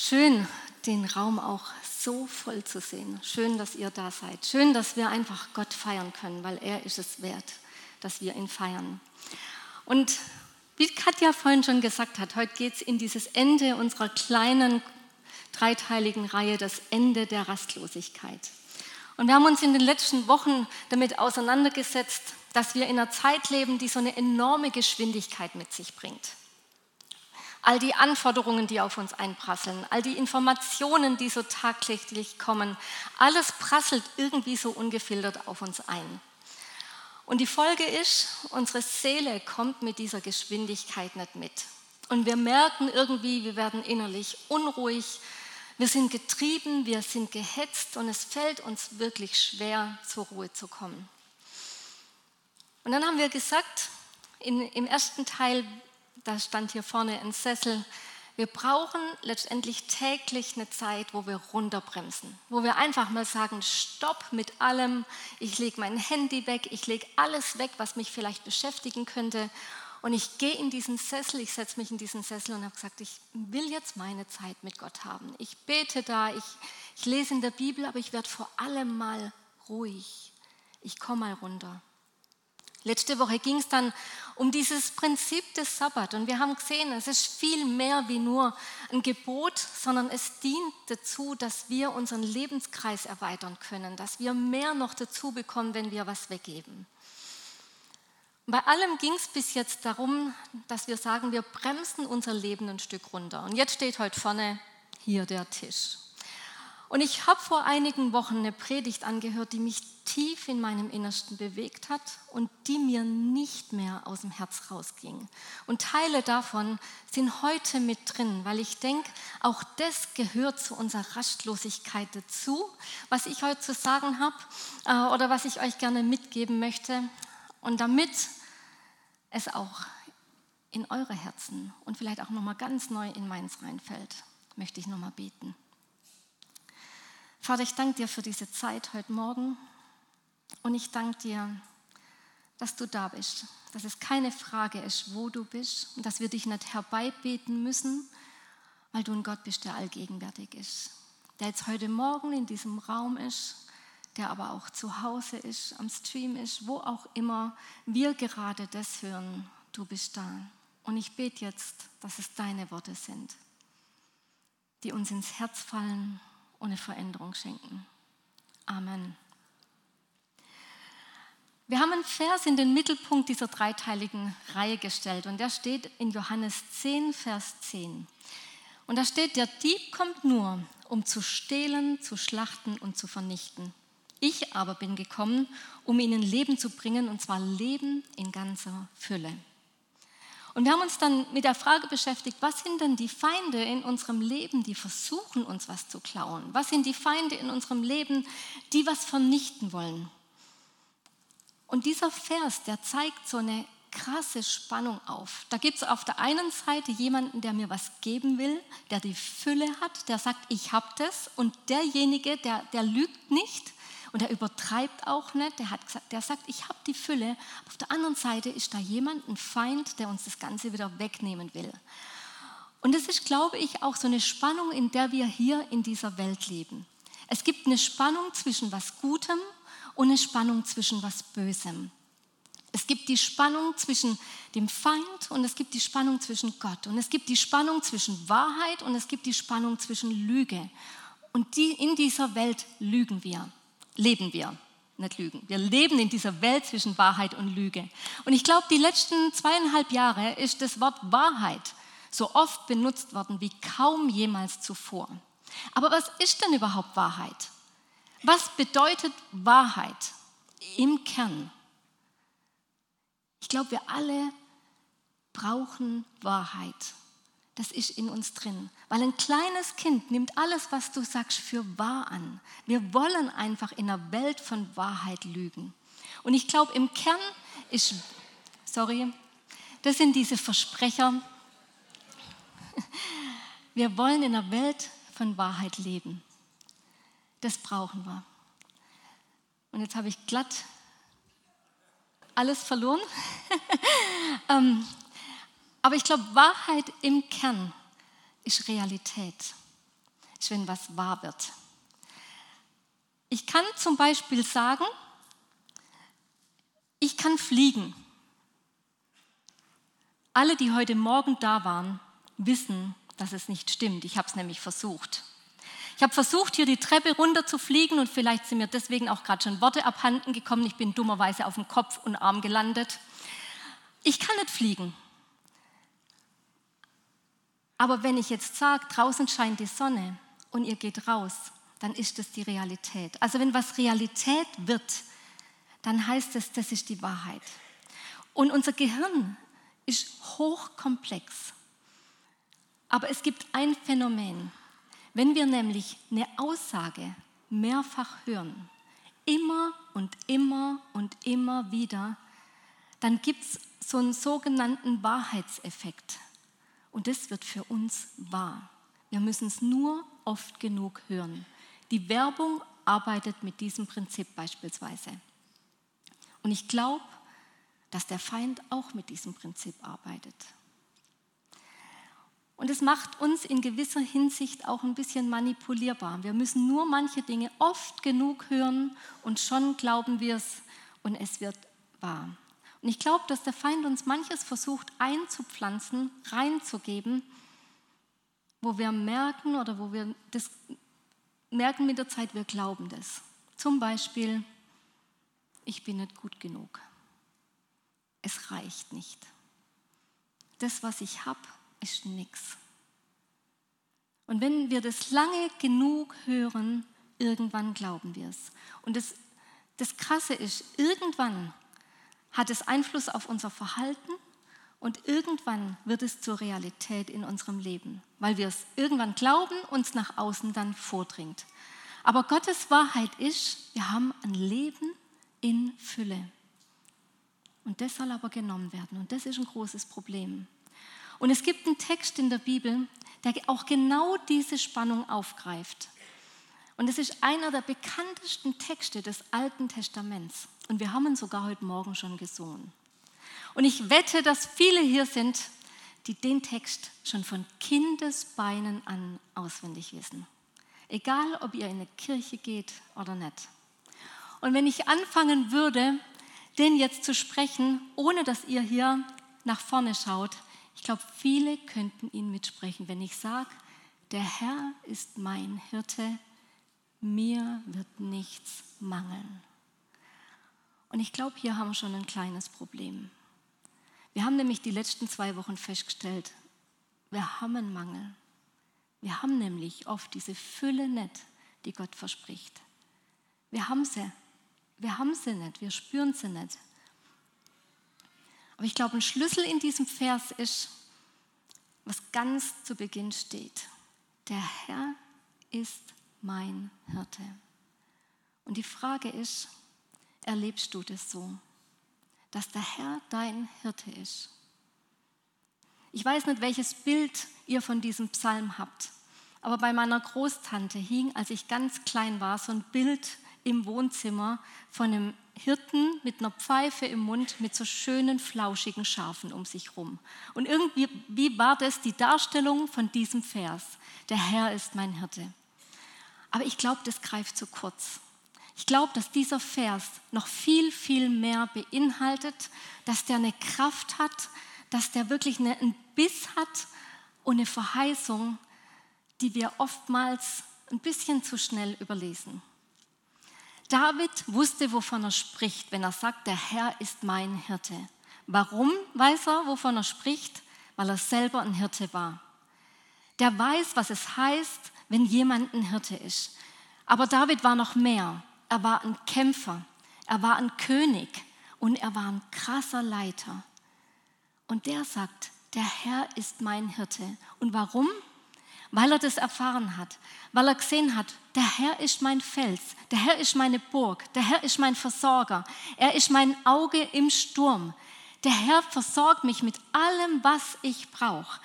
Schön, den Raum auch so voll zu sehen. Schön, dass ihr da seid. Schön, dass wir einfach Gott feiern können, weil er ist es wert, dass wir ihn feiern. Und wie Katja vorhin schon gesagt hat, heute geht es in dieses Ende unserer kleinen dreiteiligen Reihe, das Ende der Rastlosigkeit. Und wir haben uns in den letzten Wochen damit auseinandergesetzt, dass wir in einer Zeit leben, die so eine enorme Geschwindigkeit mit sich bringt all die Anforderungen, die auf uns einprasseln, all die Informationen, die so tagtäglich kommen, alles prasselt irgendwie so ungefiltert auf uns ein. Und die Folge ist, unsere Seele kommt mit dieser Geschwindigkeit nicht mit. Und wir merken irgendwie, wir werden innerlich unruhig, wir sind getrieben, wir sind gehetzt und es fällt uns wirklich schwer, zur Ruhe zu kommen. Und dann haben wir gesagt, in, im ersten Teil da stand hier vorne ein Sessel. Wir brauchen letztendlich täglich eine Zeit, wo wir runterbremsen, wo wir einfach mal sagen, stopp mit allem, ich lege mein Handy weg, ich lege alles weg, was mich vielleicht beschäftigen könnte und ich gehe in diesen Sessel, ich setze mich in diesen Sessel und habe gesagt, ich will jetzt meine Zeit mit Gott haben. Ich bete da, ich, ich lese in der Bibel, aber ich werde vor allem mal ruhig. Ich komme mal runter. Letzte Woche ging es dann um dieses Prinzip des Sabbat und wir haben gesehen, es ist viel mehr wie nur ein Gebot, sondern es dient dazu, dass wir unseren Lebenskreis erweitern können, dass wir mehr noch dazu bekommen, wenn wir was weggeben. Bei allem ging es bis jetzt darum, dass wir sagen, wir bremsen unser Leben ein Stück runter. Und jetzt steht heute vorne hier der Tisch. Und ich habe vor einigen Wochen eine Predigt angehört, die mich tief in meinem Innersten bewegt hat und die mir nicht mehr aus dem Herz rausging. Und Teile davon sind heute mit drin, weil ich denke, auch das gehört zu unserer Rastlosigkeit dazu, was ich heute zu sagen habe äh, oder was ich euch gerne mitgeben möchte. Und damit es auch in eure Herzen und vielleicht auch nochmal ganz neu in meins reinfällt, möchte ich nochmal beten. Vater, ich danke dir für diese Zeit heute Morgen und ich danke dir, dass du da bist, dass es keine Frage ist, wo du bist und dass wir dich nicht herbeibeten müssen, weil du ein Gott bist, der allgegenwärtig ist, der jetzt heute Morgen in diesem Raum ist, der aber auch zu Hause ist, am Stream ist, wo auch immer wir gerade das hören, du bist da. Und ich bete jetzt, dass es deine Worte sind, die uns ins Herz fallen und eine Veränderung schenken. Amen. Wir haben einen Vers in den Mittelpunkt dieser dreiteiligen Reihe gestellt und der steht in Johannes 10, Vers 10. Und da steht, der Dieb kommt nur, um zu stehlen, zu schlachten und zu vernichten. Ich aber bin gekommen, um ihnen Leben zu bringen, und zwar Leben in ganzer Fülle. Und wir haben uns dann mit der Frage beschäftigt, was sind denn die Feinde in unserem Leben, die versuchen, uns was zu klauen? Was sind die Feinde in unserem Leben, die was vernichten wollen? Und dieser Vers, der zeigt so eine krasse Spannung auf. Da gibt es auf der einen Seite jemanden, der mir was geben will, der die Fülle hat, der sagt, ich habe das. Und derjenige, der, der lügt nicht, und er übertreibt auch nicht. Der, hat gesagt, der sagt, ich habe die Fülle. Auf der anderen Seite ist da jemand, ein Feind, der uns das Ganze wieder wegnehmen will. Und das ist, glaube ich, auch so eine Spannung, in der wir hier in dieser Welt leben. Es gibt eine Spannung zwischen was Gutem und eine Spannung zwischen was Bösem. Es gibt die Spannung zwischen dem Feind und es gibt die Spannung zwischen Gott. Und es gibt die Spannung zwischen Wahrheit und es gibt die Spannung zwischen Lüge. Und die, in dieser Welt lügen wir leben wir, nicht lügen. Wir leben in dieser Welt zwischen Wahrheit und Lüge. Und ich glaube, die letzten zweieinhalb Jahre ist das Wort Wahrheit so oft benutzt worden wie kaum jemals zuvor. Aber was ist denn überhaupt Wahrheit? Was bedeutet Wahrheit im Kern? Ich glaube, wir alle brauchen Wahrheit das ist in uns drin. Weil ein kleines Kind nimmt alles, was du sagst, für wahr an. Wir wollen einfach in einer Welt von Wahrheit lügen. Und ich glaube, im Kern ist, sorry, das sind diese Versprecher. Wir wollen in einer Welt von Wahrheit leben. Das brauchen wir. Und jetzt habe ich glatt alles verloren. ähm, aber ich glaube, Wahrheit im Kern ist Realität. ist, wenn was wahr wird. Ich kann zum Beispiel sagen, ich kann fliegen. Alle, die heute Morgen da waren, wissen, dass es nicht stimmt. Ich habe es nämlich versucht. Ich habe versucht, hier die Treppe runter zu fliegen und vielleicht sind mir deswegen auch gerade schon Worte abhanden gekommen. Ich bin dummerweise auf dem Kopf und Arm gelandet. Ich kann nicht fliegen. Aber wenn ich jetzt sage, draußen scheint die Sonne und ihr geht raus, dann ist das die Realität. Also wenn was Realität wird, dann heißt es, das ist die Wahrheit. Und unser Gehirn ist hochkomplex. Aber es gibt ein Phänomen. Wenn wir nämlich eine Aussage mehrfach hören, immer und immer und immer wieder, dann gibt es so einen sogenannten Wahrheitseffekt. Und das wird für uns wahr. Wir müssen es nur oft genug hören. Die Werbung arbeitet mit diesem Prinzip beispielsweise. Und ich glaube, dass der Feind auch mit diesem Prinzip arbeitet. Und es macht uns in gewisser Hinsicht auch ein bisschen manipulierbar. Wir müssen nur manche Dinge oft genug hören und schon glauben wir es und es wird wahr. Und ich glaube, dass der Feind uns manches versucht einzupflanzen, reinzugeben, wo wir merken oder wo wir das merken mit der Zeit, wir glauben das. Zum Beispiel, ich bin nicht gut genug. Es reicht nicht. Das, was ich habe, ist nichts. Und wenn wir das lange genug hören, irgendwann glauben wir es. Und das, das Krasse ist, irgendwann hat es Einfluss auf unser Verhalten und irgendwann wird es zur Realität in unserem Leben, weil wir es irgendwann glauben, uns nach außen dann vordringt. Aber Gottes Wahrheit ist, wir haben ein Leben in Fülle. Und das soll aber genommen werden. Und das ist ein großes Problem. Und es gibt einen Text in der Bibel, der auch genau diese Spannung aufgreift. Und es ist einer der bekanntesten Texte des Alten Testaments. Und wir haben ihn sogar heute Morgen schon gesungen. Und ich wette, dass viele hier sind, die den Text schon von Kindesbeinen an auswendig wissen. Egal, ob ihr in eine Kirche geht oder nicht. Und wenn ich anfangen würde, den jetzt zu sprechen, ohne dass ihr hier nach vorne schaut, ich glaube, viele könnten ihn mitsprechen, wenn ich sage, der Herr ist mein Hirte, mir wird nichts mangeln. Und ich glaube, hier haben wir schon ein kleines Problem. Wir haben nämlich die letzten zwei Wochen festgestellt, wir haben einen Mangel. Wir haben nämlich oft diese Fülle nicht, die Gott verspricht. Wir haben sie. Wir haben sie nicht, wir spüren sie nicht. Aber ich glaube, ein Schlüssel in diesem Vers ist, was ganz zu Beginn steht. Der Herr ist mein Hirte. Und die Frage ist, erlebst du das so, dass der Herr dein Hirte ist? Ich weiß nicht, welches Bild ihr von diesem Psalm habt, aber bei meiner Großtante hing, als ich ganz klein war, so ein Bild im Wohnzimmer von einem Hirten mit einer Pfeife im Mund mit so schönen, flauschigen Schafen um sich rum. Und irgendwie wie war das die Darstellung von diesem Vers? Der Herr ist mein Hirte. Aber ich glaube, das greift zu kurz. Ich glaube, dass dieser Vers noch viel, viel mehr beinhaltet, dass der eine Kraft hat, dass der wirklich einen Biss hat und eine Verheißung, die wir oftmals ein bisschen zu schnell überlesen. David wusste, wovon er spricht, wenn er sagt, der Herr ist mein Hirte. Warum weiß er, wovon er spricht? Weil er selber ein Hirte war. Der weiß, was es heißt, wenn jemand ein Hirte ist. Aber David war noch mehr. Er war ein Kämpfer, er war ein König und er war ein krasser Leiter. Und der sagt, der Herr ist mein Hirte. Und warum? weil er das erfahren hat, weil er gesehen hat, der Herr ist mein Fels, der Herr ist meine Burg, der Herr ist mein Versorger, er ist mein Auge im Sturm. Der Herr versorgt mich mit allem, was ich brauche.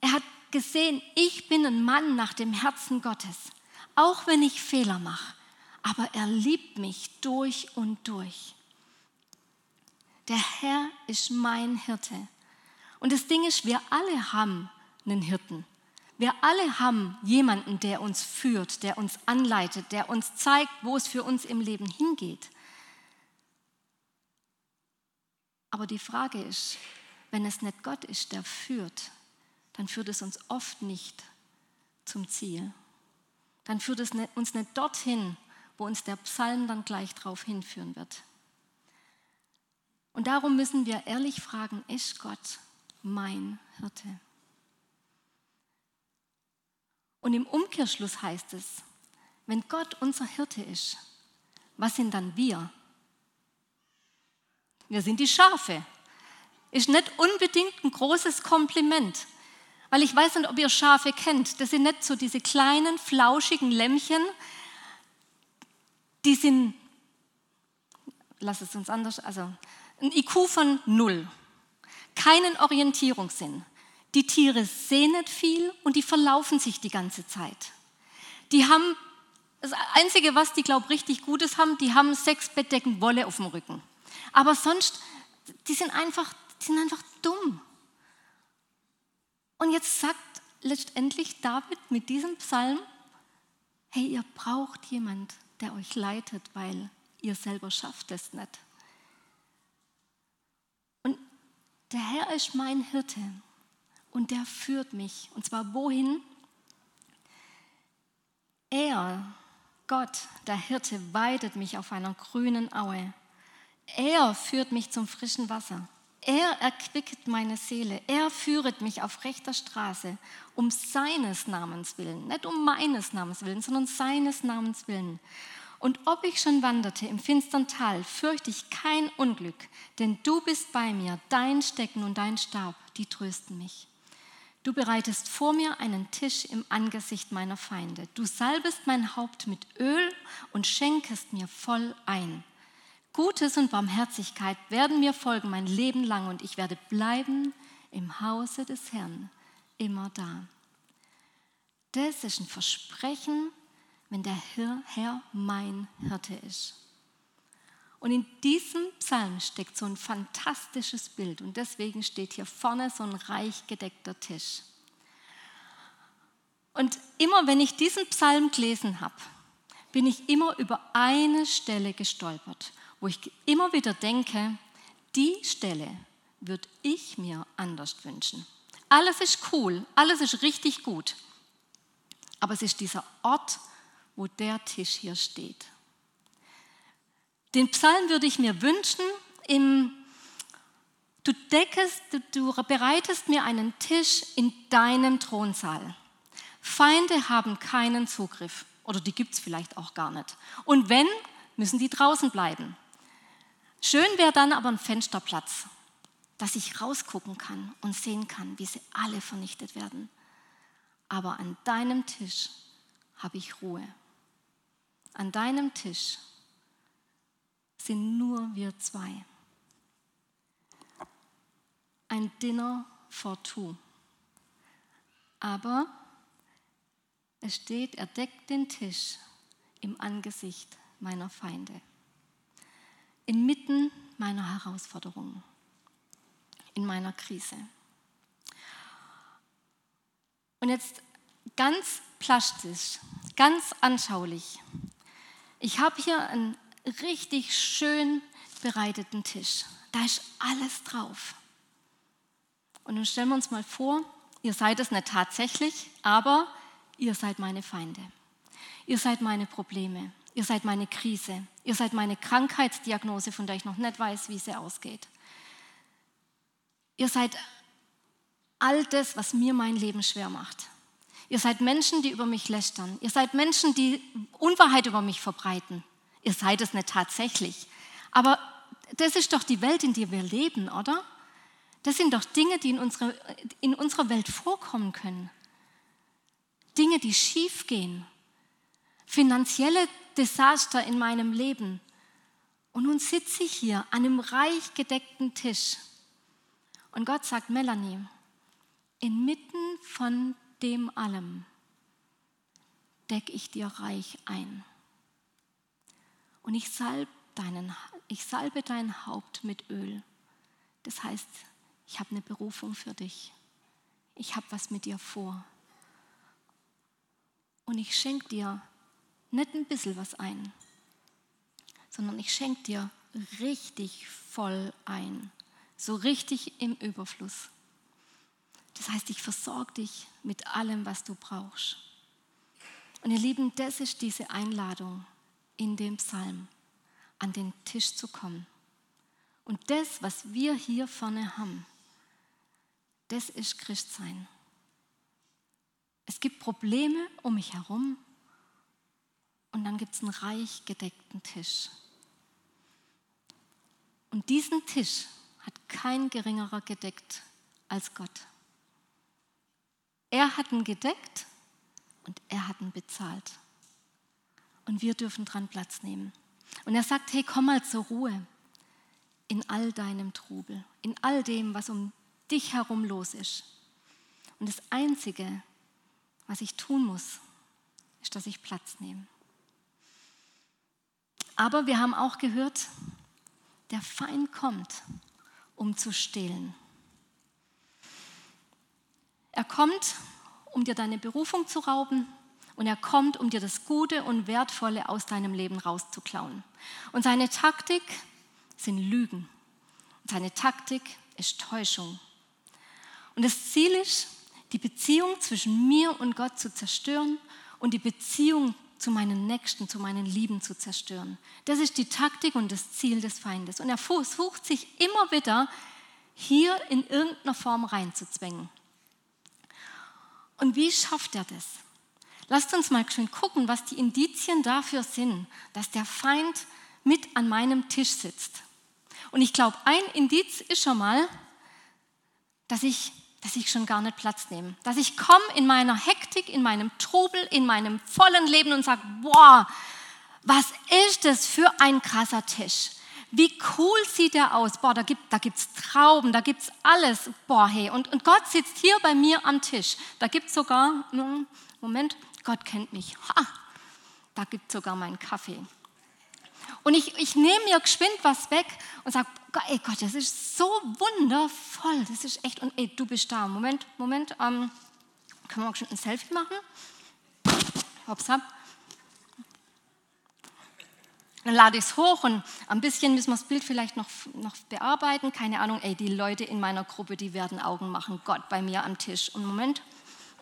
Er hat gesehen, ich bin ein Mann nach dem Herzen Gottes, auch wenn ich Fehler mache, aber er liebt mich durch und durch. Der Herr ist mein Hirte. Und das Ding ist, wir alle haben einen Hirten. Wir alle haben jemanden, der uns führt, der uns anleitet, der uns zeigt, wo es für uns im Leben hingeht. Aber die Frage ist, wenn es nicht Gott ist, der führt, dann führt es uns oft nicht zum Ziel. Dann führt es uns nicht dorthin, wo uns der Psalm dann gleich darauf hinführen wird. Und darum müssen wir ehrlich fragen, ist Gott mein Hirte? Und im Umkehrschluss heißt es, wenn Gott unser Hirte ist, was sind dann wir? Wir sind die Schafe. Ist nicht unbedingt ein großes Kompliment, weil ich weiß nicht, ob ihr Schafe kennt. Das sind nicht so diese kleinen, flauschigen Lämmchen, die sind, lass es uns anders, also ein IQ von null, keinen Orientierungssinn. Die Tiere sehen nicht viel und die verlaufen sich die ganze Zeit. Die haben, das Einzige, was die, glaube ich, richtig Gutes haben, die haben sechs Bettdecken Wolle auf dem Rücken. Aber sonst, die sind einfach, die sind einfach dumm. Und jetzt sagt letztendlich David mit diesem Psalm, hey, ihr braucht jemand, der euch leitet, weil ihr selber schafft es nicht. Und der Herr ist mein Hirte und der führt mich. Und zwar wohin? Er, Gott, der Hirte, weidet mich auf einer grünen Aue. Er führt mich zum frischen Wasser. Er erquicket meine Seele. Er führet mich auf rechter Straße, um seines Namens willen. Nicht um meines Namens willen, sondern seines Namens willen. Und ob ich schon wanderte im finstern Tal, fürchte ich kein Unglück, denn du bist bei mir, dein Stecken und dein Stab, die trösten mich. Du bereitest vor mir einen Tisch im Angesicht meiner Feinde. Du salbest mein Haupt mit Öl und schenkest mir voll ein. Gutes und Barmherzigkeit werden mir folgen mein Leben lang und ich werde bleiben im Hause des Herrn immer da. Das ist ein Versprechen, wenn der Herr mein Hirte ist. Und in diesem Psalm steckt so ein fantastisches Bild und deswegen steht hier vorne so ein reich gedeckter Tisch. Und immer wenn ich diesen Psalm gelesen habe, bin ich immer über eine Stelle gestolpert, wo ich immer wieder denke, die Stelle würde ich mir anders wünschen. Alles ist cool, alles ist richtig gut, aber es ist dieser Ort, wo der Tisch hier steht. Den Psalm würde ich mir wünschen, im, du deckest, du, du bereitest mir einen Tisch in deinem Thronsaal. Feinde haben keinen Zugriff oder die gibt es vielleicht auch gar nicht. Und wenn, müssen die draußen bleiben. Schön wäre dann aber ein Fensterplatz, dass ich rausgucken kann und sehen kann, wie sie alle vernichtet werden. Aber an deinem Tisch habe ich Ruhe. An deinem Tisch sind nur wir zwei. Ein Dinner for two. Aber es steht, er deckt den Tisch im Angesicht meiner Feinde. Inmitten meiner Herausforderungen, in meiner Krise. Und jetzt ganz plastisch, ganz anschaulich. Ich habe hier einen richtig schön bereiteten Tisch. Da ist alles drauf. Und nun stellen wir uns mal vor, ihr seid es nicht tatsächlich, aber ihr seid meine Feinde. Ihr seid meine Probleme. Ihr seid meine Krise. Ihr seid meine Krankheitsdiagnose, von der ich noch nicht weiß, wie sie ausgeht. Ihr seid all das, was mir mein Leben schwer macht. Ihr seid Menschen, die über mich lästern. Ihr seid Menschen, die Unwahrheit über mich verbreiten. Ihr seid es nicht tatsächlich. Aber das ist doch die Welt, in der wir leben, oder? Das sind doch Dinge, die in unserer, in unserer Welt vorkommen können. Dinge, die schief gehen. Finanzielle Desaster in meinem Leben. Und nun sitze ich hier an einem reich gedeckten Tisch. Und Gott sagt, Melanie, inmitten von dem allem decke ich dir reich ein. Und ich, salb deinen, ich salbe dein Haupt mit Öl. Das heißt, ich habe eine Berufung für dich. Ich habe was mit dir vor. und ich schenke dir nicht ein bisschen was ein, sondern ich schenke dir richtig voll ein, so richtig im Überfluss. Das heißt, ich versorge dich mit allem, was du brauchst. Und ihr Lieben, das ist diese Einladung in dem Psalm, an den Tisch zu kommen. Und das, was wir hier vorne haben, das ist Christsein. Es gibt Probleme um mich herum und dann gibt es einen reich gedeckten Tisch. Und diesen Tisch hat kein geringerer gedeckt als Gott. Er hat ihn gedeckt und er hat ihn bezahlt. Und wir dürfen dran Platz nehmen. Und er sagt, hey, komm mal zur Ruhe in all deinem Trubel, in all dem, was um dich herum los ist. Und das Einzige, was ich tun muss, ist, dass ich Platz nehme. Aber wir haben auch gehört, der Feind kommt, um zu stehlen. Er kommt, um dir deine Berufung zu rauben und er kommt, um dir das Gute und Wertvolle aus deinem Leben rauszuklauen. Und seine Taktik sind Lügen. Und seine Taktik ist Täuschung. Und das Ziel ist, die Beziehung zwischen mir und Gott zu zerstören und die Beziehung zu meinen Nächsten, zu meinen Lieben zu zerstören. Das ist die Taktik und das Ziel des Feindes. Und er versucht sich immer wieder hier in irgendeiner Form reinzuzwängen. Und wie schafft er das? Lasst uns mal schön gucken, was die Indizien dafür sind, dass der Feind mit an meinem Tisch sitzt. Und ich glaube, ein Indiz ist schon mal, dass ich dass ich schon gar nicht Platz nehme. Dass ich komme in meiner Hektik, in meinem Trubel, in meinem vollen Leben und sage, boah, was ist das für ein krasser Tisch? Wie cool sieht der aus? Boah, da gibt es da gibt's Trauben, da gibt es alles. Boah, hey, und, und Gott sitzt hier bei mir am Tisch. Da gibt es sogar, Moment, Gott kennt mich. Ha, da gibt es sogar meinen Kaffee. Und ich, ich nehme mir geschwind was weg und sage, ey Gott, das ist so wundervoll. Das ist echt, und ey, du bist da. Moment, Moment, ähm, können wir auch schon ein Selfie machen? Hoppsa. Dann lade ich es hoch und ein bisschen müssen wir das Bild vielleicht noch, noch bearbeiten. Keine Ahnung, ey, die Leute in meiner Gruppe, die werden Augen machen. Gott bei mir am Tisch. Und Moment,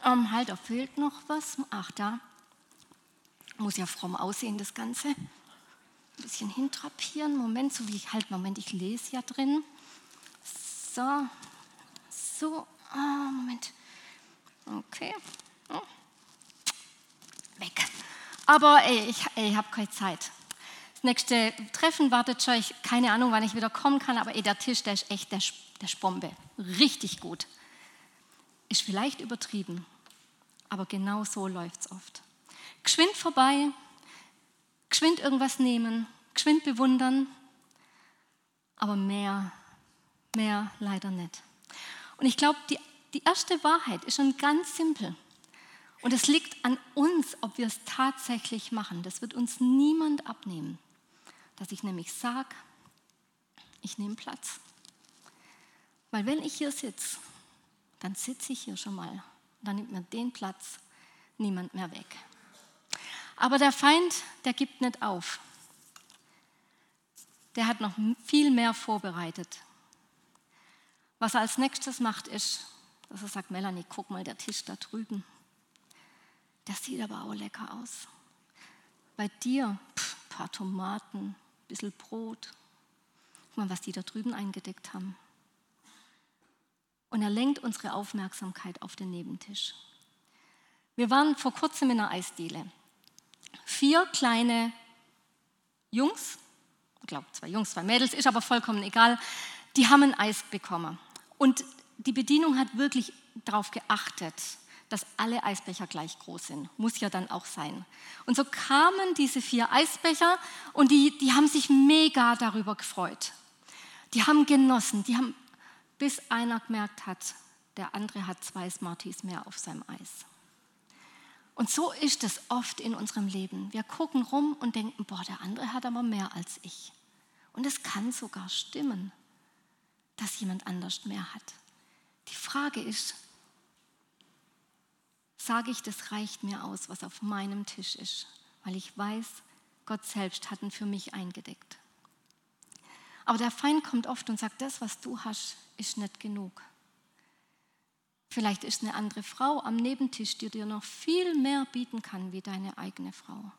ähm, halt, da fehlt noch was. Ach, da. Muss ja fromm aussehen, das Ganze ein bisschen hintrapieren. Moment, so wie ich halt, Moment, ich lese ja drin. So, so, ah, Moment. Okay. Oh. Weg. Aber ey, ich, ich habe keine Zeit. Das nächste Treffen wartet schon. Ich, keine Ahnung, wann ich wieder kommen kann, aber ey, der Tisch, der ist echt der, der Spombe. Richtig gut. Ist vielleicht übertrieben, aber genau so läuft es oft. Geschwind vorbei, geschwind irgendwas nehmen, geschwind bewundern, aber mehr, mehr leider nicht. Und ich glaube, die, die erste Wahrheit ist schon ganz simpel. Und es liegt an uns, ob wir es tatsächlich machen. Das wird uns niemand abnehmen. Dass ich nämlich sage, ich nehme Platz. Weil wenn ich hier sitze, dann sitze ich hier schon mal. Dann nimmt mir den Platz niemand mehr weg. Aber der Feind, der gibt nicht auf. Der hat noch viel mehr vorbereitet. Was er als nächstes macht, ist, dass er sagt, Melanie, guck mal, der Tisch da drüben. Der sieht aber auch lecker aus. Bei dir, ein paar Tomaten, ein bisschen Brot. Guck mal, was die da drüben eingedeckt haben. Und er lenkt unsere Aufmerksamkeit auf den Nebentisch. Wir waren vor kurzem in einer Eisdiele vier kleine Jungs, ich glaube zwei Jungs, zwei Mädels, ist aber vollkommen egal, die haben ein Eis bekommen. Und die Bedienung hat wirklich darauf geachtet, dass alle Eisbecher gleich groß sind. Muss ja dann auch sein. Und so kamen diese vier Eisbecher und die, die haben sich mega darüber gefreut. Die haben genossen, die haben, bis einer gemerkt hat, der andere hat zwei Smarties mehr auf seinem Eis. Und so ist es oft in unserem Leben. Wir gucken rum und denken, boah, der andere hat aber mehr als ich. Und es kann sogar stimmen, dass jemand anders mehr hat. Die Frage ist, sage ich, das reicht mir aus, was auf meinem Tisch ist, weil ich weiß, Gott selbst hat ihn für mich eingedeckt. Aber der Feind kommt oft und sagt, das, was du hast, ist nicht genug. Vielleicht ist eine andere Frau am Nebentisch, die dir noch viel mehr bieten kann wie deine eigene Frau.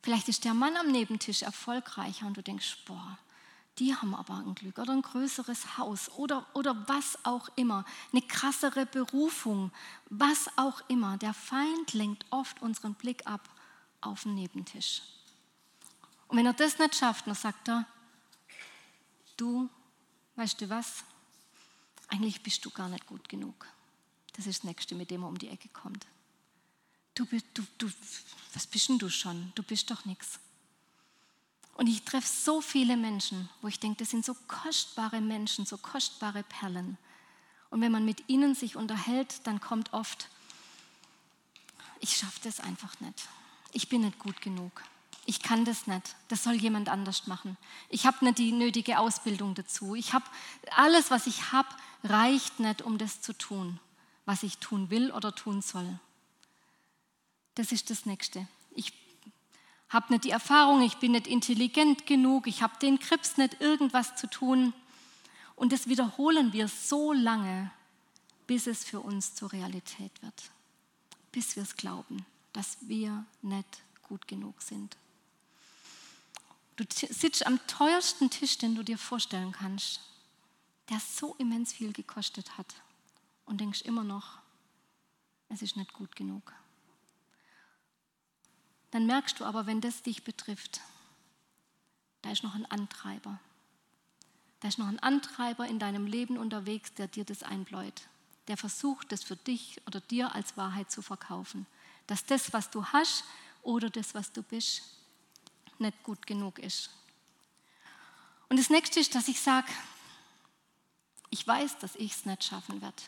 Vielleicht ist der Mann am Nebentisch erfolgreicher und du denkst, boah, die haben aber ein Glück oder ein größeres Haus oder, oder was auch immer, eine krassere Berufung, was auch immer. Der Feind lenkt oft unseren Blick ab auf den Nebentisch. Und wenn er das nicht schafft, dann sagt er, du, weißt du was, eigentlich bist du gar nicht gut genug. Das ist das Nächste, mit dem er um die Ecke kommt. Du, du, du, was bist denn du schon? Du bist doch nichts. Und ich treffe so viele Menschen, wo ich denke, das sind so kostbare Menschen, so kostbare Perlen. Und wenn man mit ihnen sich unterhält, dann kommt oft, ich schaffe das einfach nicht. Ich bin nicht gut genug. Ich kann das nicht. Das soll jemand anders machen. Ich habe nicht die nötige Ausbildung dazu. Ich habe alles, was ich habe, reicht nicht, um das zu tun, was ich tun will oder tun soll. Das ist das Nächste. Ich habe nicht die Erfahrung, ich bin nicht intelligent genug, ich habe den Krips nicht irgendwas zu tun. Und das wiederholen wir so lange, bis es für uns zur Realität wird, bis wir es glauben, dass wir nicht gut genug sind. Du sitzt am teuersten Tisch, den du dir vorstellen kannst, der so immens viel gekostet hat und denkst immer noch, es ist nicht gut genug dann merkst du aber, wenn das dich betrifft, da ist noch ein Antreiber. Da ist noch ein Antreiber in deinem Leben unterwegs, der dir das einbläut. Der versucht, das für dich oder dir als Wahrheit zu verkaufen. Dass das, was du hast oder das, was du bist, nicht gut genug ist. Und das nächste ist, dass ich sage, ich weiß, dass ich es nicht schaffen werde.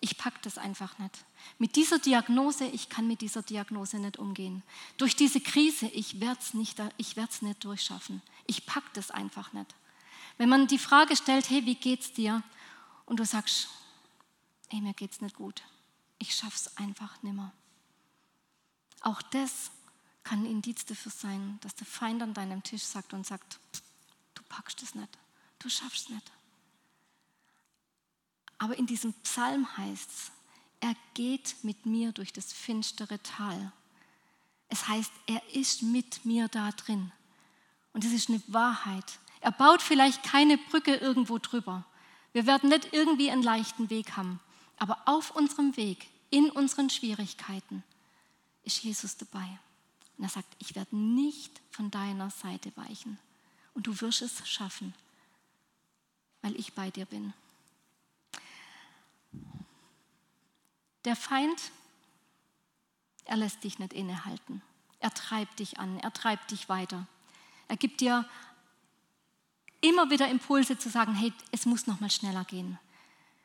Ich packe das einfach nicht. Mit dieser Diagnose, ich kann mit dieser Diagnose nicht umgehen. Durch diese Krise, ich werde es nicht, nicht durchschaffen. Ich packe das einfach nicht. Wenn man die Frage stellt, hey, wie geht's dir? Und du sagst, hey, mir geht's nicht gut. Ich schaff's einfach nimmer. Auch das kann ein Indiz dafür sein, dass der Feind an deinem Tisch sagt und sagt, du packst es nicht, du schaffst es nicht. Aber in diesem Psalm heißt es, er geht mit mir durch das finstere Tal. Es heißt, er ist mit mir da drin. Und das ist eine Wahrheit. Er baut vielleicht keine Brücke irgendwo drüber. Wir werden nicht irgendwie einen leichten Weg haben. Aber auf unserem Weg, in unseren Schwierigkeiten, ist Jesus dabei. Und er sagt, ich werde nicht von deiner Seite weichen. Und du wirst es schaffen, weil ich bei dir bin. Der Feind, er lässt dich nicht innehalten. Er treibt dich an, er treibt dich weiter. Er gibt dir immer wieder Impulse zu sagen, hey, es muss noch mal schneller gehen.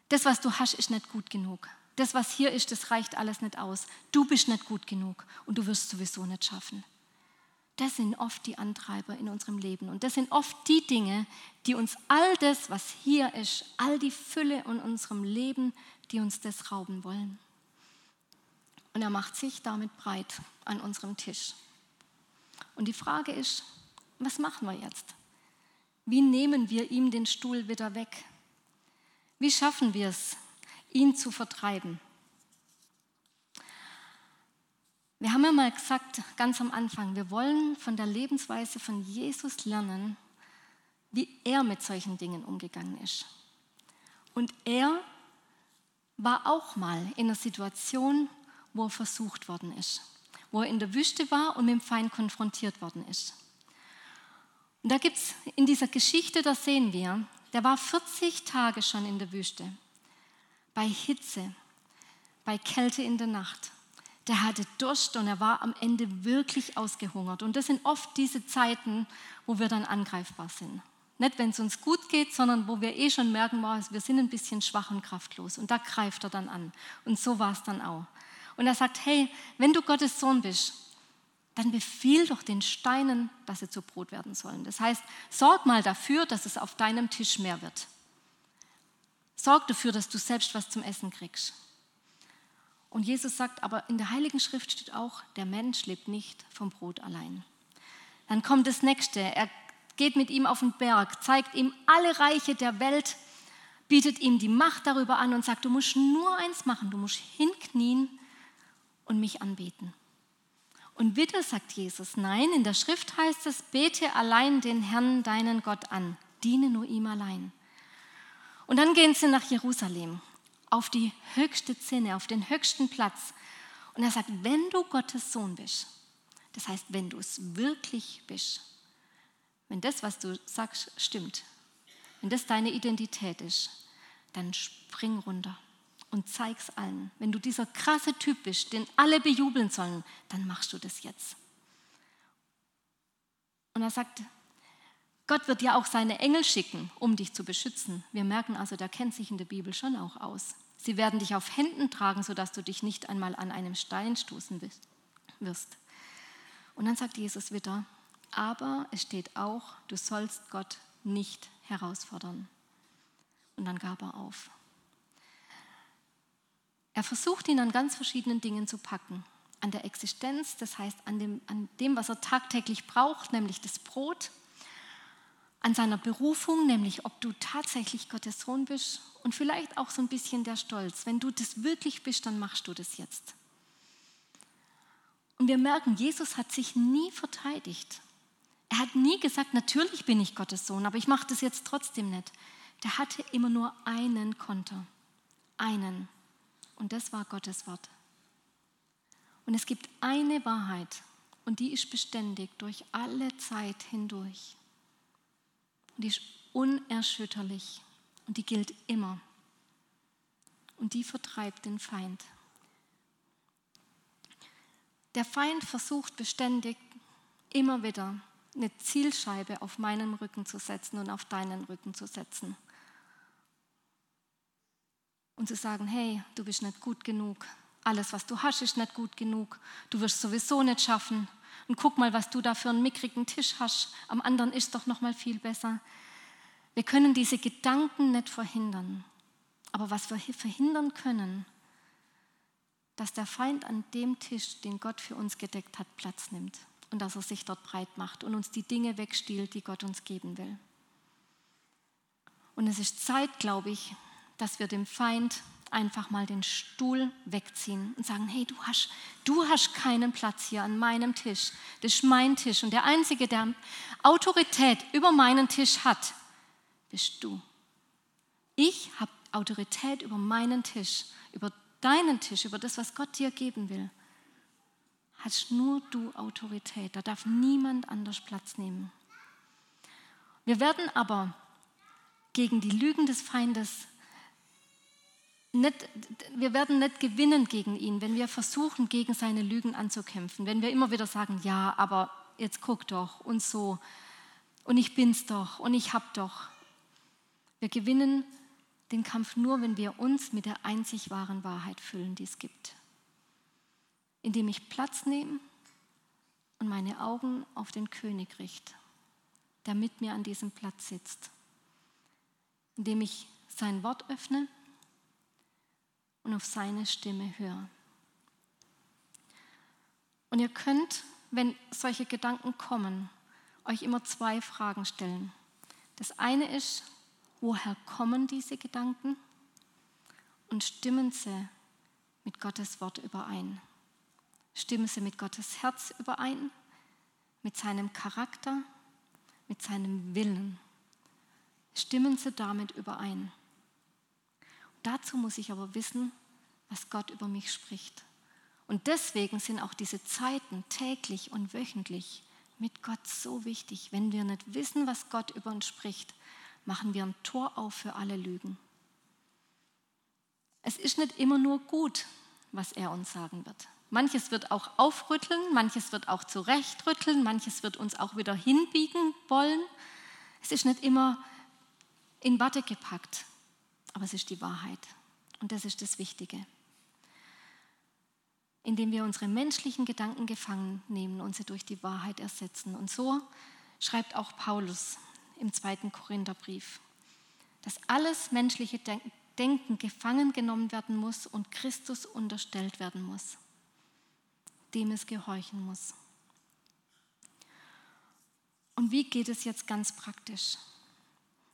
Das, was du hast, ist nicht gut genug. Das, was hier ist, das reicht alles nicht aus. Du bist nicht gut genug und du wirst sowieso nicht schaffen. Das sind oft die Antreiber in unserem Leben und das sind oft die Dinge, die uns all das, was hier ist, all die Fülle in unserem Leben die uns das rauben wollen. Und er macht sich damit breit an unserem Tisch. Und die Frage ist, was machen wir jetzt? Wie nehmen wir ihm den Stuhl wieder weg? Wie schaffen wir es, ihn zu vertreiben? Wir haben ja mal gesagt, ganz am Anfang, wir wollen von der Lebensweise von Jesus lernen, wie er mit solchen Dingen umgegangen ist. Und er war auch mal in einer Situation, wo er versucht worden ist, wo er in der Wüste war und mit dem Feind konfrontiert worden ist. Und da gibt es in dieser Geschichte, da sehen wir, der war 40 Tage schon in der Wüste, bei Hitze, bei Kälte in der Nacht. Der hatte Durst und er war am Ende wirklich ausgehungert. Und das sind oft diese Zeiten, wo wir dann angreifbar sind. Nicht, wenn es uns gut geht, sondern wo wir eh schon merken, wir sind ein bisschen schwach und kraftlos. Und da greift er dann an. Und so war es dann auch. Und er sagt, hey, wenn du Gottes Sohn bist, dann befiehl doch den Steinen, dass sie zu Brot werden sollen. Das heißt, sorg mal dafür, dass es auf deinem Tisch mehr wird. Sorg dafür, dass du selbst was zum Essen kriegst. Und Jesus sagt, aber in der Heiligen Schrift steht auch, der Mensch lebt nicht vom Brot allein. Dann kommt das nächste. Er geht mit ihm auf den Berg, zeigt ihm alle Reiche der Welt, bietet ihm die Macht darüber an und sagt, du musst nur eins machen, du musst hinknien und mich anbeten. Und wieder sagt Jesus, nein, in der Schrift heißt es, bete allein den Herrn, deinen Gott an, diene nur ihm allein. Und dann gehen sie nach Jerusalem auf die höchste Zinne, auf den höchsten Platz. Und er sagt, wenn du Gottes Sohn bist, das heißt, wenn du es wirklich bist, wenn das, was du sagst, stimmt, wenn das deine Identität ist, dann spring runter und zeig's allen. Wenn du dieser krasse Typ bist, den alle bejubeln sollen, dann machst du das jetzt. Und er sagt, Gott wird ja auch seine Engel schicken, um dich zu beschützen. Wir merken also, der kennt sich in der Bibel schon auch aus. Sie werden dich auf Händen tragen, sodass du dich nicht einmal an einem Stein stoßen wirst. Und dann sagt Jesus wieder, aber es steht auch, du sollst Gott nicht herausfordern. Und dann gab er auf. Er versucht ihn an ganz verschiedenen Dingen zu packen. An der Existenz, das heißt an dem, an dem, was er tagtäglich braucht, nämlich das Brot. An seiner Berufung, nämlich ob du tatsächlich Gottes Sohn bist und vielleicht auch so ein bisschen der Stolz. Wenn du das wirklich bist, dann machst du das jetzt. Und wir merken, Jesus hat sich nie verteidigt. Er hat nie gesagt, natürlich bin ich Gottes Sohn, aber ich mache das jetzt trotzdem nicht. Der hatte immer nur einen Konter. Einen. Und das war Gottes Wort. Und es gibt eine Wahrheit und die ist beständig durch alle Zeit hindurch. Und die ist unerschütterlich. Und die gilt immer. Und die vertreibt den Feind. Der Feind versucht beständig immer wieder eine Zielscheibe auf meinen Rücken zu setzen und auf deinen Rücken zu setzen. Und zu sagen, hey, du bist nicht gut genug. Alles, was du hast, ist nicht gut genug. Du wirst sowieso nicht schaffen. Und guck mal, was du da für einen mickrigen Tisch hast. Am anderen ist doch noch mal viel besser. Wir können diese Gedanken nicht verhindern. Aber was wir verhindern können, dass der Feind an dem Tisch, den Gott für uns gedeckt hat, Platz nimmt und dass er sich dort breit macht und uns die Dinge wegstiehlt, die Gott uns geben will. Und es ist Zeit, glaube ich, dass wir dem Feind einfach mal den Stuhl wegziehen und sagen, hey, du hast, du hast keinen Platz hier an meinem Tisch. Das ist mein Tisch. Und der Einzige, der Autorität über meinen Tisch hat, bist du. Ich habe Autorität über meinen Tisch, über deinen Tisch, über das, was Gott dir geben will. Hast nur du Autorität. Da darf niemand anders Platz nehmen. Wir werden aber gegen die Lügen des Feindes nicht, wir werden nicht gewinnen gegen ihn, wenn wir versuchen, gegen seine Lügen anzukämpfen. Wenn wir immer wieder sagen, ja, aber jetzt guck doch und so und ich bin's doch und ich hab doch. Wir gewinnen den Kampf nur, wenn wir uns mit der einzig wahren Wahrheit füllen, die es gibt. Indem ich Platz nehme und meine Augen auf den König richte, der mit mir an diesem Platz sitzt. Indem ich sein Wort öffne und auf seine Stimme höre. Und ihr könnt, wenn solche Gedanken kommen, euch immer zwei Fragen stellen. Das eine ist, woher kommen diese Gedanken und stimmen sie mit Gottes Wort überein? Stimmen sie mit Gottes Herz überein, mit seinem Charakter, mit seinem Willen? Stimmen sie damit überein? Dazu muss ich aber wissen, was Gott über mich spricht. Und deswegen sind auch diese Zeiten täglich und wöchentlich mit Gott so wichtig. Wenn wir nicht wissen, was Gott über uns spricht, machen wir ein Tor auf für alle Lügen. Es ist nicht immer nur gut, was er uns sagen wird. Manches wird auch aufrütteln, manches wird auch zurechtrütteln, manches wird uns auch wieder hinbiegen wollen. Es ist nicht immer in Watte gepackt, aber es ist die Wahrheit. Und das ist das Wichtige. Indem wir unsere menschlichen Gedanken gefangen nehmen und sie durch die Wahrheit ersetzen. Und so schreibt auch Paulus im zweiten Korintherbrief, dass alles menschliche Denken gefangen genommen werden muss und Christus unterstellt werden muss, dem es gehorchen muss. Und wie geht es jetzt ganz praktisch?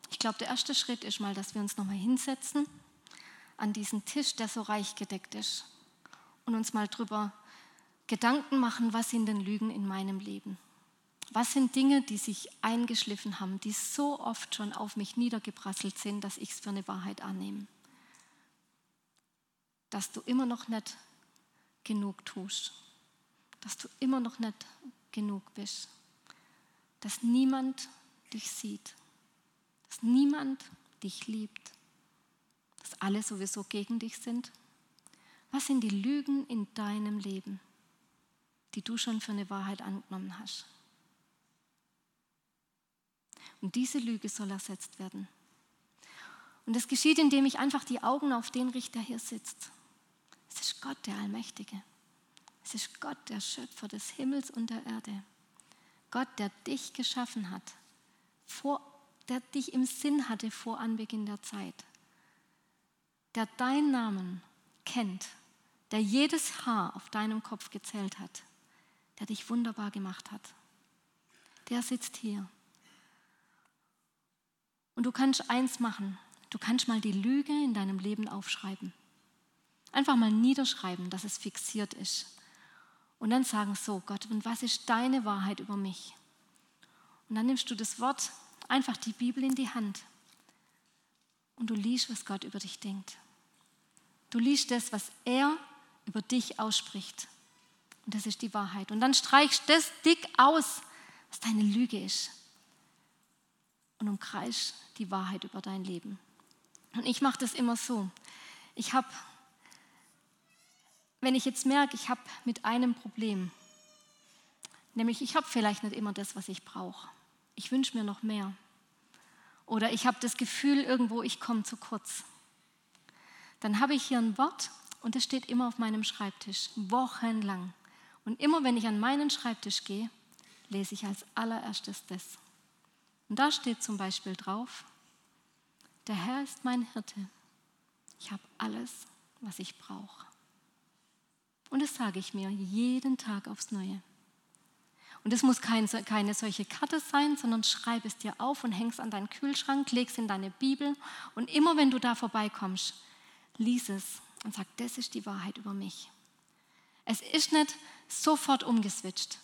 Ich glaube, der erste Schritt ist mal, dass wir uns nochmal hinsetzen an diesen Tisch, der so reich gedeckt ist, und uns mal drüber Gedanken machen, was sind denn Lügen in meinem Leben? Was sind Dinge, die sich eingeschliffen haben, die so oft schon auf mich niedergeprasselt sind, dass ich es für eine Wahrheit annehme? Dass du immer noch nicht genug tust, dass du immer noch nicht genug bist, dass niemand dich sieht, dass niemand dich liebt, dass alle sowieso gegen dich sind? Was sind die Lügen in deinem Leben, die du schon für eine Wahrheit angenommen hast? Und diese Lüge soll ersetzt werden. Und das geschieht, indem ich einfach die Augen auf den richte, der hier sitzt. Es ist Gott, der Allmächtige. Es ist Gott, der Schöpfer des Himmels und der Erde. Gott, der dich geschaffen hat, vor, der dich im Sinn hatte vor Anbeginn der Zeit, der deinen Namen kennt, der jedes Haar auf deinem Kopf gezählt hat, der dich wunderbar gemacht hat. Der sitzt hier. Und du kannst eins machen, du kannst mal die Lüge in deinem Leben aufschreiben. Einfach mal niederschreiben, dass es fixiert ist. Und dann sagen, so Gott, und was ist deine Wahrheit über mich? Und dann nimmst du das Wort, einfach die Bibel in die Hand und du liest, was Gott über dich denkt. Du liest das, was er über dich ausspricht. Und das ist die Wahrheit. Und dann streichst das dick aus, was deine Lüge ist. Und umkreist die Wahrheit über dein Leben. Und ich mache das immer so. Ich habe, wenn ich jetzt merke, ich habe mit einem Problem, nämlich ich habe vielleicht nicht immer das, was ich brauche ich wünsche mir noch mehr. Oder ich habe das Gefühl irgendwo, ich komme zu kurz. Dann habe ich hier ein Wort und das steht immer auf meinem Schreibtisch, wochenlang. Und immer wenn ich an meinen Schreibtisch gehe, lese ich als allererstes das. Und da steht zum Beispiel drauf, der Herr ist mein Hirte. Ich habe alles, was ich brauche. Und das sage ich mir jeden Tag aufs Neue. Und es muss kein, keine solche Karte sein, sondern schreib es dir auf und hängst an deinen Kühlschrank, legst in deine Bibel und immer wenn du da vorbeikommst, lies es und sag, das ist die Wahrheit über mich. Es ist nicht sofort umgeswitcht.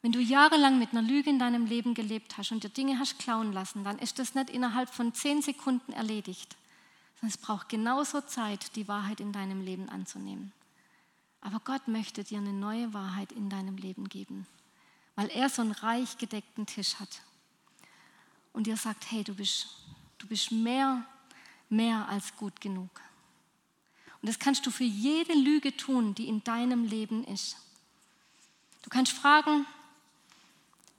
Wenn du jahrelang mit einer Lüge in deinem Leben gelebt hast und dir Dinge hast klauen lassen, dann ist das nicht innerhalb von zehn Sekunden erledigt. Sondern es braucht genauso Zeit, die Wahrheit in deinem Leben anzunehmen. Aber Gott möchte dir eine neue Wahrheit in deinem Leben geben weil er so einen reich gedeckten Tisch hat. Und dir sagt, hey, du bist, du bist mehr, mehr als gut genug. Und das kannst du für jede Lüge tun, die in deinem Leben ist. Du kannst fragen,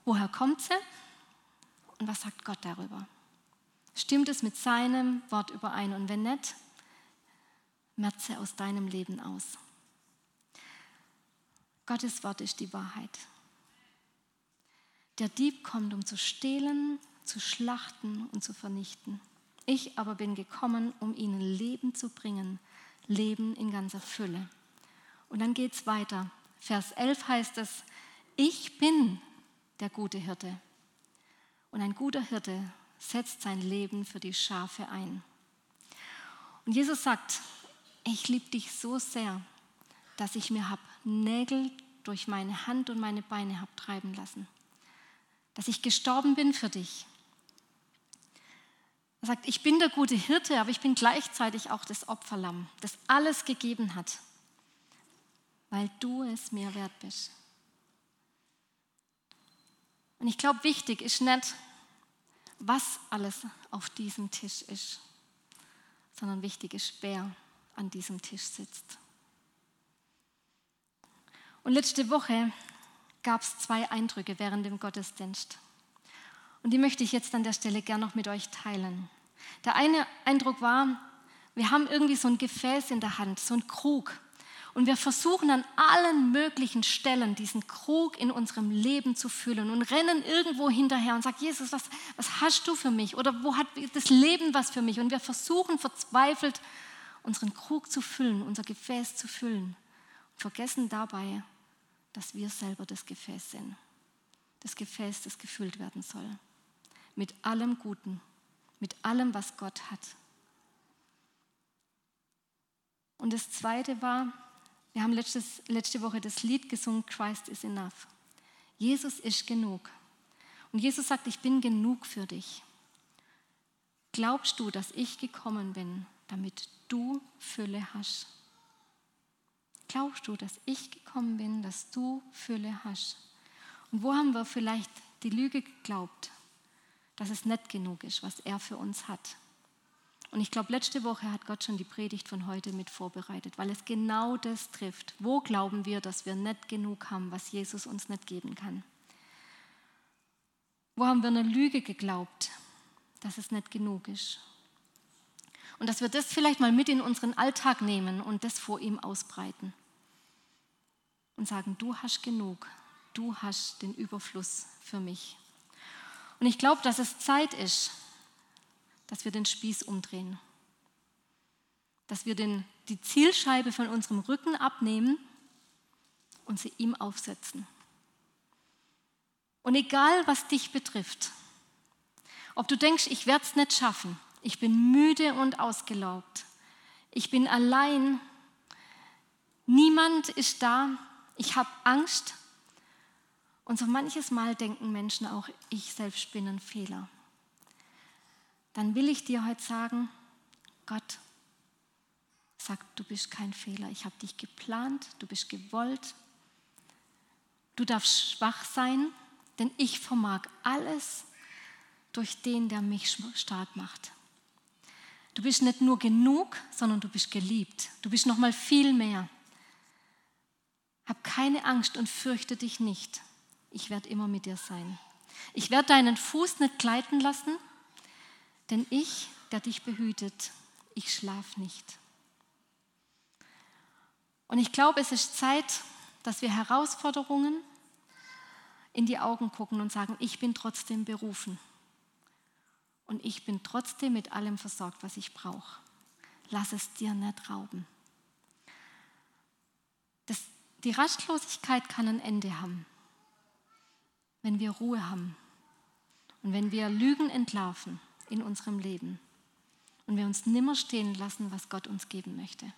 woher kommt sie und was sagt Gott darüber? Stimmt es mit seinem Wort überein? Und wenn nicht, merze aus deinem Leben aus. Gottes Wort ist die Wahrheit. Der Dieb kommt, um zu stehlen, zu schlachten und zu vernichten. Ich aber bin gekommen, um ihnen Leben zu bringen, Leben in ganzer Fülle. Und dann geht es weiter. Vers 11 heißt es, ich bin der gute Hirte. Und ein guter Hirte setzt sein Leben für die Schafe ein. Und Jesus sagt, ich liebe dich so sehr, dass ich mir habe Nägel durch meine Hand und meine Beine habe treiben lassen dass ich gestorben bin für dich. Er sagt, ich bin der gute Hirte, aber ich bin gleichzeitig auch das Opferlamm, das alles gegeben hat, weil du es mir wert bist. Und ich glaube, wichtig ist nicht, was alles auf diesem Tisch ist, sondern wichtig ist, wer an diesem Tisch sitzt. Und letzte Woche gab es zwei Eindrücke während dem Gottesdienst. Und die möchte ich jetzt an der Stelle gerne noch mit euch teilen. Der eine Eindruck war, wir haben irgendwie so ein Gefäß in der Hand, so ein Krug. Und wir versuchen an allen möglichen Stellen diesen Krug in unserem Leben zu füllen und rennen irgendwo hinterher und sagen, Jesus, was, was hast du für mich? Oder wo hat das Leben was für mich? Und wir versuchen verzweifelt, unseren Krug zu füllen, unser Gefäß zu füllen. Und vergessen dabei, dass wir selber das Gefäß sind. Das Gefäß, das gefüllt werden soll. Mit allem Guten, mit allem, was Gott hat. Und das Zweite war, wir haben letztes, letzte Woche das Lied gesungen, Christ is enough. Jesus ist genug. Und Jesus sagt, ich bin genug für dich. Glaubst du, dass ich gekommen bin, damit du Fülle hast? Glaubst du, dass ich gekommen bin, dass du Fülle hast? Und wo haben wir vielleicht die Lüge geglaubt, dass es nicht genug ist, was er für uns hat? Und ich glaube, letzte Woche hat Gott schon die Predigt von heute mit vorbereitet, weil es genau das trifft. Wo glauben wir, dass wir nicht genug haben, was Jesus uns nicht geben kann? Wo haben wir eine Lüge geglaubt, dass es nicht genug ist? Und dass wir das vielleicht mal mit in unseren Alltag nehmen und das vor ihm ausbreiten. Und sagen, du hast genug, du hast den Überfluss für mich. Und ich glaube, dass es Zeit ist, dass wir den Spieß umdrehen, dass wir den, die Zielscheibe von unserem Rücken abnehmen und sie ihm aufsetzen. Und egal, was dich betrifft, ob du denkst, ich werde es nicht schaffen, ich bin müde und ausgelaugt, ich bin allein, niemand ist da, ich habe Angst. Und so manches Mal denken Menschen auch, ich selbst bin ein Fehler dann will ich dir heute sagen, Gott sagt, du bist kein Fehler. Ich habe dich geplant, du bist gewollt. Du darfst schwach sein, denn ich vermag alles durch den, der mich stark macht. Du bist nicht nur genug, sondern du bist geliebt. Du bist noch mal viel mehr. Hab keine Angst und fürchte dich nicht. Ich werde immer mit dir sein. Ich werde deinen Fuß nicht gleiten lassen denn ich, der dich behütet, ich schlaf nicht. Und ich glaube, es ist Zeit, dass wir Herausforderungen in die Augen gucken und sagen, ich bin trotzdem berufen. Und ich bin trotzdem mit allem versorgt, was ich brauche. Lass es dir nicht rauben. Das, die Rastlosigkeit kann ein Ende haben, wenn wir Ruhe haben und wenn wir Lügen entlarven in unserem Leben und wir uns nimmer stehen lassen, was Gott uns geben möchte.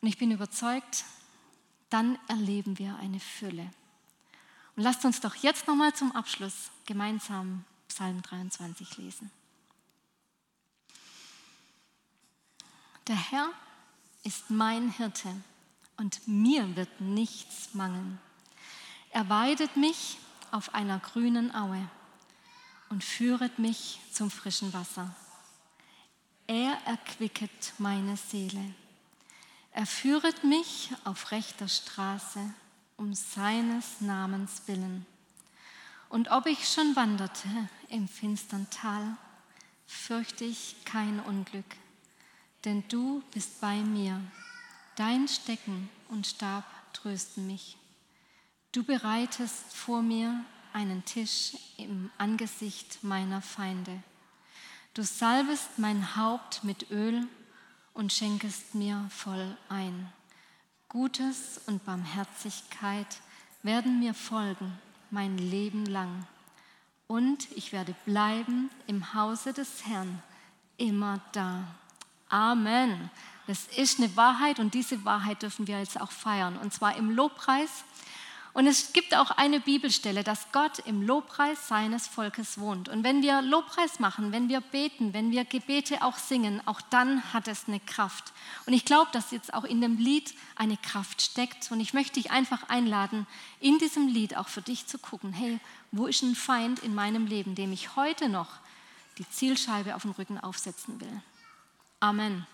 Und ich bin überzeugt, dann erleben wir eine Fülle. Und lasst uns doch jetzt nochmal zum Abschluss gemeinsam Psalm 23 lesen. Der Herr ist mein Hirte und mir wird nichts mangeln. Er weidet mich auf einer grünen Aue und führet mich zum frischen Wasser. Er erquicket meine Seele. Er führet mich auf rechter Straße um seines Namens willen. Und ob ich schon wanderte im finstern Tal, fürchte ich kein Unglück, denn du bist bei mir. Dein Stecken und Stab trösten mich. Du bereitest vor mir einen Tisch im Angesicht meiner Feinde. Du salbest mein Haupt mit Öl und schenkest mir voll ein. Gutes und Barmherzigkeit werden mir folgen mein Leben lang. Und ich werde bleiben im Hause des Herrn immer da. Amen. Das ist eine Wahrheit und diese Wahrheit dürfen wir jetzt auch feiern. Und zwar im Lobpreis und es gibt auch eine Bibelstelle, dass Gott im Lobpreis seines Volkes wohnt. Und wenn wir Lobpreis machen, wenn wir beten, wenn wir Gebete auch singen, auch dann hat es eine Kraft. Und ich glaube, dass jetzt auch in dem Lied eine Kraft steckt. Und ich möchte dich einfach einladen, in diesem Lied auch für dich zu gucken, hey, wo ist ein Feind in meinem Leben, dem ich heute noch die Zielscheibe auf den Rücken aufsetzen will. Amen.